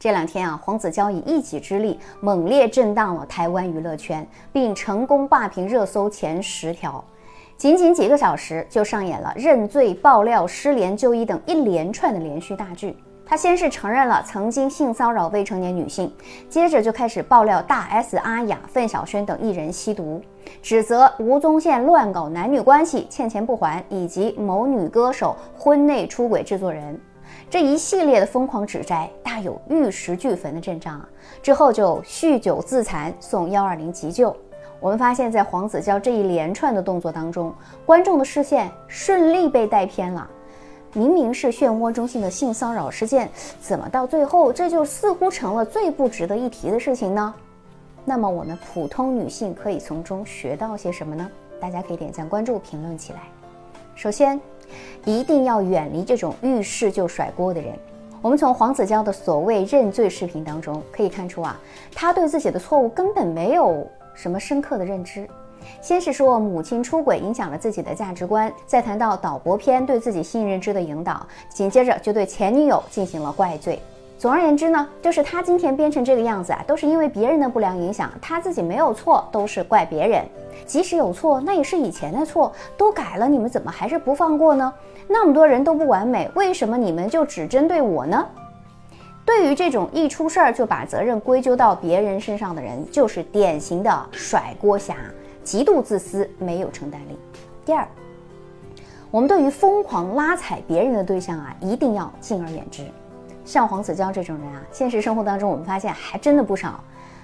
这两天啊，黄子佼以一己之力猛烈震荡了台湾娱乐圈，并成功霸屏热搜前十条。仅仅几个小时就上演了认罪、爆料、失联、就医等一连串的连续大剧。他先是承认了曾经性骚扰未成年女性，接着就开始爆料大 S、阿雅、范晓萱等艺人吸毒，指责吴宗宪乱搞男女关系、欠钱不还，以及某女歌手婚内出轨制作人。这一系列的疯狂指摘，大有玉石俱焚的阵仗啊！之后就酗酒自残，送幺二零急救。我们发现，在黄子佼这一连串的动作当中，观众的视线顺利被带偏了。明明是漩涡中心的性骚扰事件，怎么到最后这就似乎成了最不值得一提的事情呢？那么我们普通女性可以从中学到些什么呢？大家可以点赞、关注、评论起来。首先。一定要远离这种遇事就甩锅的人。我们从黄子佼的所谓认罪视频当中可以看出啊，他对自己的错误根本没有什么深刻的认知。先是说母亲出轨影响了自己的价值观，再谈到导播片对自己性认知的引导，紧接着就对前女友进行了怪罪。总而言之呢，就是他今天变成这个样子啊，都是因为别人的不良影响，他自己没有错，都是怪别人。即使有错，那也是以前的错，都改了，你们怎么还是不放过呢？那么多人都不完美，为什么你们就只针对我呢？对于这种一出事儿就把责任归咎到别人身上的人，就是典型的甩锅侠，极度自私，没有承担力。第二，我们对于疯狂拉踩别人的对象啊，一定要敬而远之。像黄子佼这种人啊，现实生活当中我们发现还真的不少。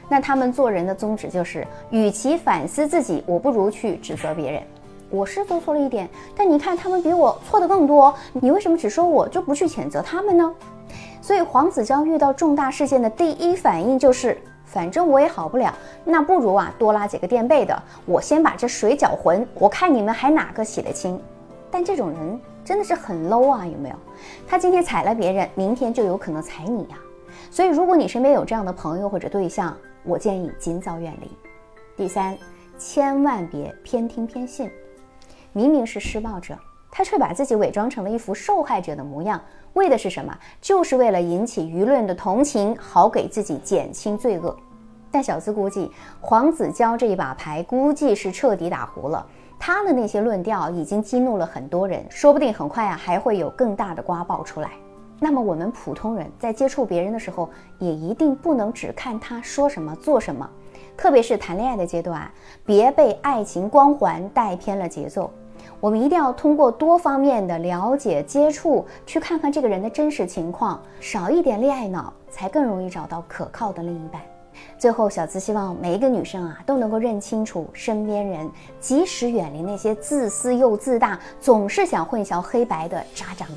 那他们做人的宗旨就是，与其反思自己，我不如去指责别人。我是做错了一点，但你看他们比我错的更多，你为什么只说我就不去谴责他们呢？所以黄子佼遇到重大事件的第一反应就是，反正我也好不了，那不如啊多拉几个垫背的，我先把这水搅浑，我看你们还哪个洗得清。但这种人。真的是很 low 啊，有没有？他今天踩了别人，明天就有可能踩你呀。所以，如果你身边有这样的朋友或者对象，我建议尽早远离。第三，千万别偏听偏信。明明是施暴者，他却把自己伪装成了一副受害者的模样，为的是什么？就是为了引起舆论的同情，好给自己减轻罪恶。但小资估计，黄子佼这一把牌估计是彻底打糊了。他的那些论调已经激怒了很多人，说不定很快啊还会有更大的瓜爆出来。那么我们普通人在接触别人的时候，也一定不能只看他说什么做什么，特别是谈恋爱的阶段，别被爱情光环带偏了节奏。我们一定要通过多方面的了解接触，去看看这个人的真实情况，少一点恋爱脑，才更容易找到可靠的另一半。最后，小资希望每一个女生啊都能够认清楚身边人，及时远离那些自私又自大、总是想混淆黑白的渣渣们。